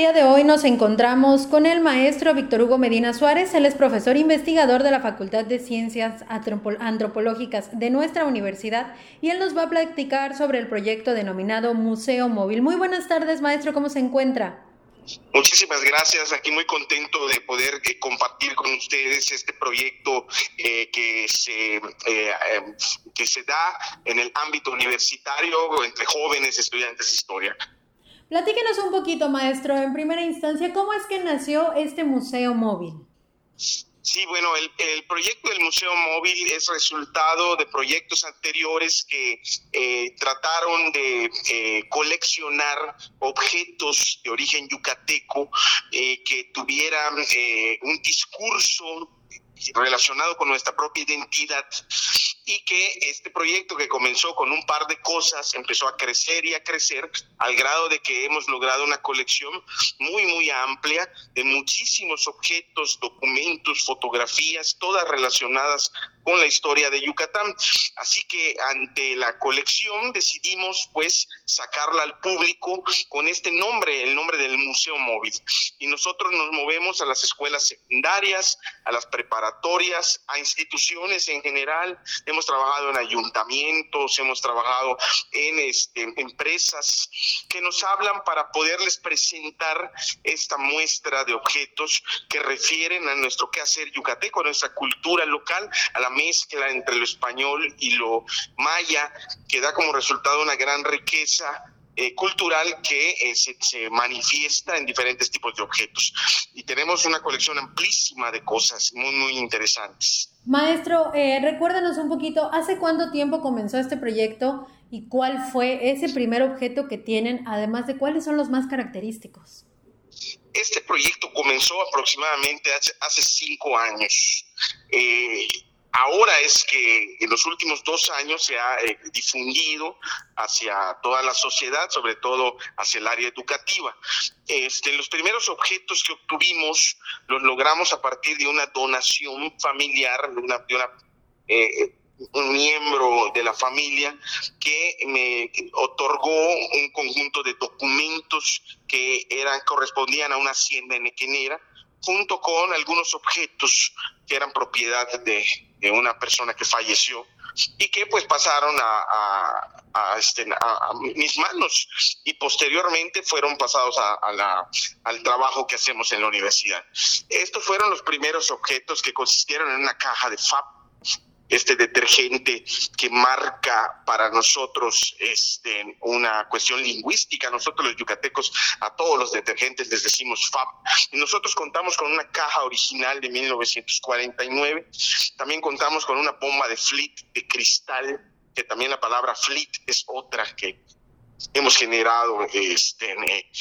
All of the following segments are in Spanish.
día de hoy nos encontramos con el maestro Víctor Hugo Medina Suárez. Él es profesor investigador de la Facultad de Ciencias Antropológicas de nuestra universidad y él nos va a platicar sobre el proyecto denominado Museo Móvil. Muy buenas tardes, maestro, ¿cómo se encuentra? Muchísimas gracias, aquí muy contento de poder eh, compartir con ustedes este proyecto eh, que, se, eh, em, que se da en el ámbito universitario entre jóvenes estudiantes de historia. Platíquenos un poquito, maestro, en primera instancia, ¿cómo es que nació este museo móvil? Sí, bueno, el, proyecto del Museo Móvil es resultado de proyectos anteriores que eh, trataron de eh, coleccionar objetos de origen yucateco eh, que tuvieran un discurso relacionado con nuestra propia identidad. Y que este proyecto que comenzó con un par de cosas empezó a crecer y a crecer al grado de que hemos logrado una colección muy, muy amplia de muchísimos objetos, documentos, fotografías, todas relacionadas con la historia de Yucatán. Así que ante la colección decidimos pues sacarla al público con este nombre, el nombre del Museo Móvil. Y nosotros nos movemos a las escuelas secundarias, a las preparatorias, a instituciones en general. Hemos trabajado en ayuntamientos, hemos trabajado en este, empresas que nos hablan para poderles presentar esta muestra de objetos que refieren a nuestro quehacer yucateco, a nuestra cultura local, a la mezcla entre lo español y lo maya, que da como resultado una gran riqueza eh, cultural que eh, se, manifiesta en diferentes tipos de objetos. Y tenemos una colección amplísima de cosas muy, muy interesantes. Maestro, eh, recuérdanos un poquito, ¿hace cuánto tiempo comenzó este proyecto y cuál fue ese primer objeto que tienen, además de cuáles son los más característicos? Este proyecto comenzó aproximadamente hace, hace cinco años. Eh, Ahora es que en los últimos dos años se ha eh, difundido hacia toda la sociedad, sobre todo hacia el área educativa. Este, los primeros objetos que obtuvimos los logramos a partir de una donación familiar de, una, eh, un miembro de la familia que me otorgó un conjunto de documentos que eran correspondían a una hacienda en Equenera junto con algunos objetos que eran propiedad de, una persona que falleció y que pues pasaron a, este, mis manos y posteriormente fueron pasados al trabajo que hacemos en la universidad. Estos fueron los primeros objetos que consistieron en una caja de FAP este detergente que marca para nosotros este, una cuestión lingüística. Nosotros los yucatecos a todos los detergentes les decimos FAP. Y nosotros contamos con una caja original de 1949. También contamos con una bomba de flit de cristal, que también la palabra flit es otra que hemos generado este,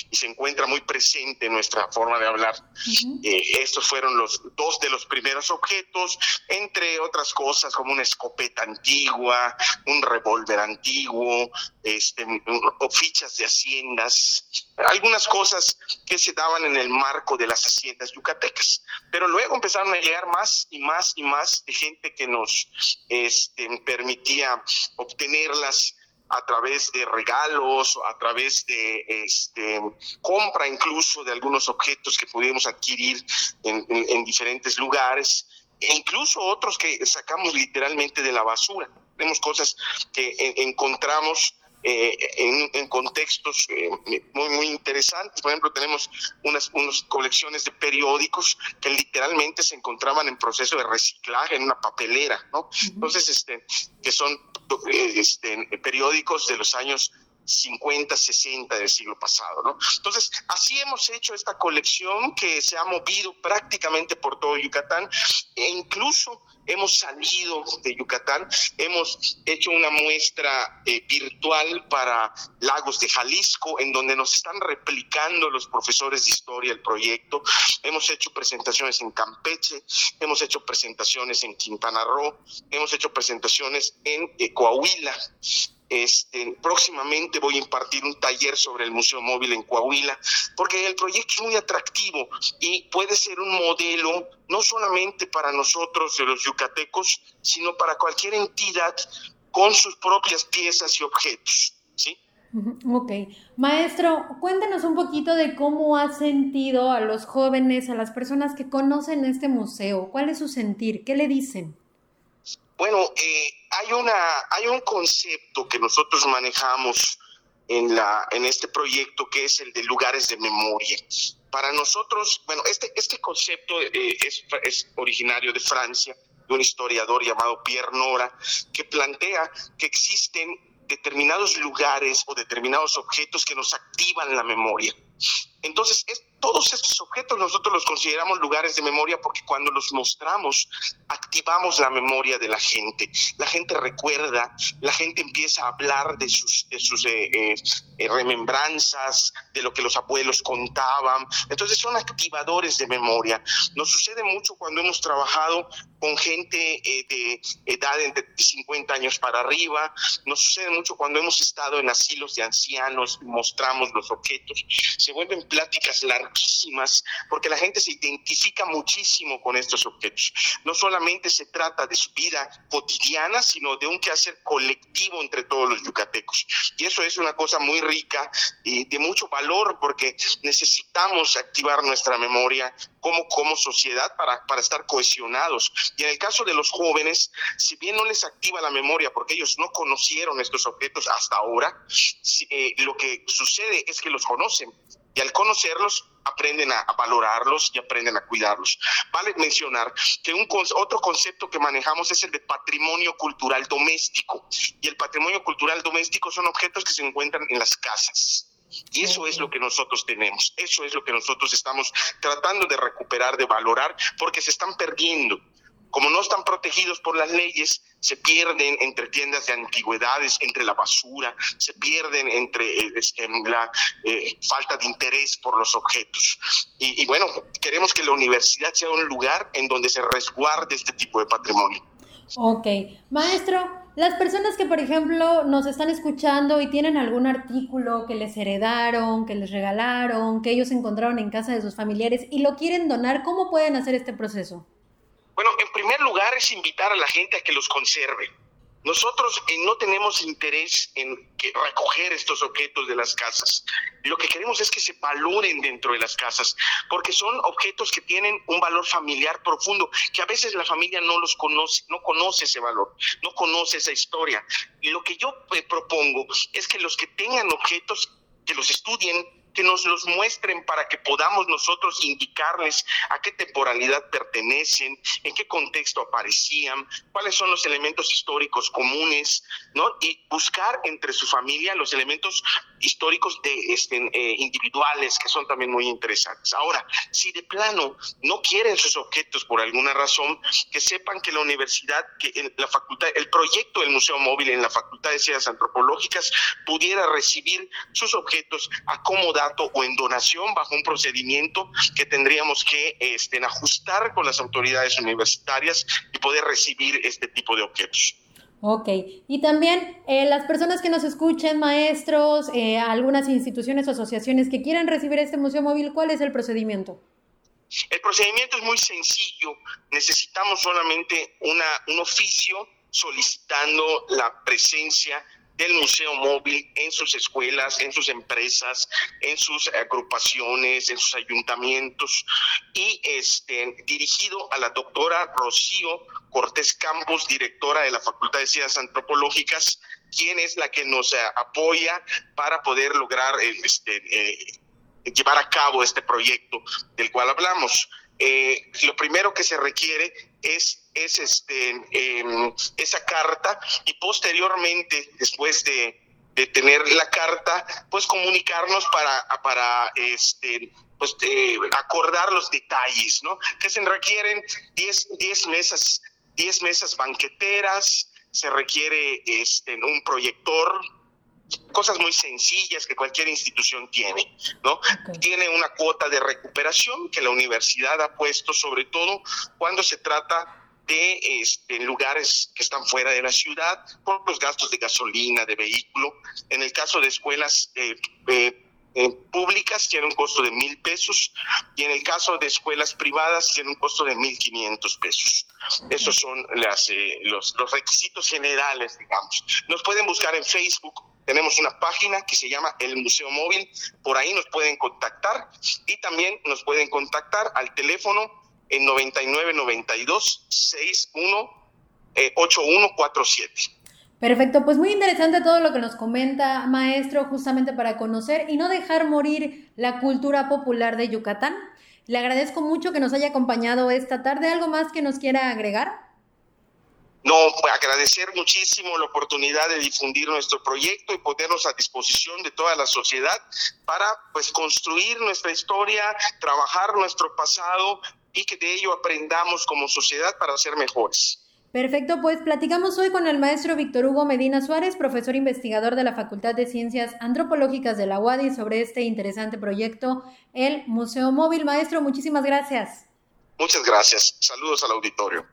y se encuentra muy presente en nuestra forma de hablar. Eh, estos fueron los dos de los primeros objetos, entre otras cosas como una escopeta antigua, un revólver antiguo, este, o fichas de haciendas, algunas cosas que se daban en el marco de las haciendas yucatecas. Pero luego empezaron a llegar más y más y más de gente que nos este, permitía obtenerlas a través de regalos, a través de este, compra incluso de algunos objetos que pudimos adquirir en, diferentes lugares, e incluso otros que sacamos literalmente de la basura. Tenemos cosas que encontramos eh, en, contextos eh, muy, muy interesantes. Por ejemplo, tenemos unas, unas colecciones de periódicos que literalmente se encontraban en proceso de reciclaje en una papelera, ¿no? Entonces, este, que son eh, este, periódicos de los años 50, 60 del siglo pasado, ¿no? Entonces, así hemos hecho esta colección que se ha movido prácticamente por todo Yucatán e incluso hemos salido de Yucatán, hemos hecho una muestra eh, virtual para Lagos de Jalisco, en donde nos están replicando los profesores de historia el proyecto. Hemos hecho presentaciones en Campeche, hemos hecho presentaciones en Quintana Roo, hemos hecho presentaciones en eh, Coahuila. Este, próximamente voy a impartir un taller sobre el Museo Móvil en Coahuila, porque el proyecto es muy atractivo y puede ser un modelo no solamente para nosotros de los yucatecos, sino para cualquier entidad con sus propias piezas y objetos. ¿sí? Ok. Maestro, cuéntenos un poquito de cómo ha sentido a los jóvenes, a las personas que conocen este museo. ¿Cuál es su sentir? ¿Qué le dicen? Bueno, eh, hay, una, hay un concepto que nosotros manejamos en, la, en este proyecto que es el de lugares de memoria. Para nosotros, bueno, este, este concepto eh, es, es originario de Francia, de un historiador llamado Pierre Nora, que plantea que existen determinados lugares o determinados objetos que nos activan la memoria. Entonces, todos estos objetos nosotros los consideramos lugares de memoria porque cuando los mostramos activamos la memoria de la gente. La gente recuerda, la gente empieza a hablar de sus, de sus eh, eh, eh, remembranzas, de lo que los abuelos contaban. Entonces son activadores de memoria. Nos sucede mucho cuando hemos trabajado con gente de edad de 50 años para arriba. Nos sucede mucho cuando hemos estado en asilos de ancianos mostramos los objetos. Se vuelven pláticas larguísimas porque la gente se identifica muchísimo con estos objetos. No solamente se trata de su vida cotidiana, sino de un quehacer colectivo entre todos los yucatecos. Y eso es una cosa muy rica y de mucho valor porque necesitamos activar nuestra memoria como, como sociedad para, para estar cohesionados. Y en el caso de los jóvenes, si bien no les activa la memoria porque ellos no conocieron estos objetos hasta ahora, eh, lo que sucede es que los conocen y al conocerlos aprenden a, valorarlos y aprenden a cuidarlos. Vale mencionar que un, otro concepto que manejamos es el de patrimonio cultural doméstico y el patrimonio cultural doméstico son objetos que se encuentran en las casas. Y eso es lo que nosotros tenemos, eso es lo que nosotros estamos tratando de recuperar, de valorar, porque se están perdiendo como no están protegidos por las leyes, se pierden entre tiendas de antigüedades, entre la basura, se pierden entre eh, este, la eh, falta de interés por los objetos. Y, bueno, queremos que la universidad sea un lugar en donde se resguarde este tipo de patrimonio. Ok, maestro, las personas que, por ejemplo, nos están escuchando y tienen algún artículo que les heredaron, que les regalaron, que ellos encontraron en casa de sus familiares y lo quieren donar, ¿cómo pueden hacer este proceso? Bueno, en primer lugar es invitar a la gente a que los conserve. Nosotros eh, no tenemos interés en recoger estos objetos de las casas. Lo que queremos es que se valoren dentro de las casas, porque son objetos que tienen un valor familiar profundo, que a veces la familia no los conoce, no conoce ese valor, no conoce esa historia. Y lo que yo eh, propongo es que los que tengan objetos, que los estudien, que nos los muestren para que podamos nosotros indicarles a qué temporalidad pertenecen, en qué contexto aparecían, cuáles son los elementos históricos comunes, ¿no? Y buscar entre su familia los elementos históricos de este, eh, individuales que son también muy interesantes. Ahora, si de plano no quieren sus objetos por alguna razón, que sepan que la universidad, que la facultad, el proyecto del Museo Móvil en la Facultad de Ciencias Antropológicas pudiera recibir sus objetos acomodados o en donación bajo un procedimiento que tendríamos que este, ajustar con las autoridades universitarias y poder recibir este tipo de objetos. Ok, y también eh, las personas que nos escuchen, maestros, eh, algunas instituciones o asociaciones que quieran recibir este museo móvil, ¿cuál es el procedimiento? El procedimiento es muy sencillo, necesitamos solamente una, un oficio solicitando la presencia del Museo Móvil en sus escuelas, en sus empresas, en sus agrupaciones, en sus ayuntamientos y este, dirigido a la doctora Rocío Cortés Campos, directora de la Facultad de Ciencias Antropológicas, quien es la que nos eh, apoya para poder lograr este, eh, llevar a cabo este proyecto del cual hablamos. Eh, lo primero que se requiere es, es este, em, esa carta y posteriormente, después de, tener la carta, pues comunicarnos para, para este, pues, eh, acordar los detalles, ¿no? Que se requieren 10 mesas, 10 mesas banqueteras, se requiere este, un proyector, cosas muy sencillas que cualquier institución tiene, ¿no? Tiene una cuota de recuperación que la universidad ha puesto sobre todo cuando se trata de este, lugares que están fuera de la ciudad por los gastos de gasolina, de vehículo. En el caso de escuelas eh, eh, públicas tiene un costo de mil pesos y en el caso de escuelas privadas tiene un costo de mil quinientos pesos. Esos son las, eh, los, los requisitos generales, digamos. Nos pueden buscar en Facebook, tenemos una página que se llama El Museo Móvil, por ahí nos pueden contactar y también nos pueden contactar al teléfono en 9992 61 8147. Perfecto, pues muy interesante todo lo que nos comenta, maestro, justamente para conocer y no dejar morir la cultura popular de Yucatán. Le agradezco mucho que nos haya acompañado esta tarde. ¿Algo más que nos quiera agregar? No, agradecer muchísimo la oportunidad de difundir nuestro proyecto y ponernos a disposición de toda la sociedad para pues construir nuestra historia, trabajar nuestro pasado y que de ello aprendamos como sociedad para ser mejores. Perfecto, pues platicamos hoy con el maestro Víctor Hugo Medina Suárez, profesor investigador de la Facultad de Ciencias Antropológicas de la UADI, sobre este interesante proyecto, el Museo Móvil. Maestro, muchísimas gracias. Muchas gracias. Saludos al auditorio.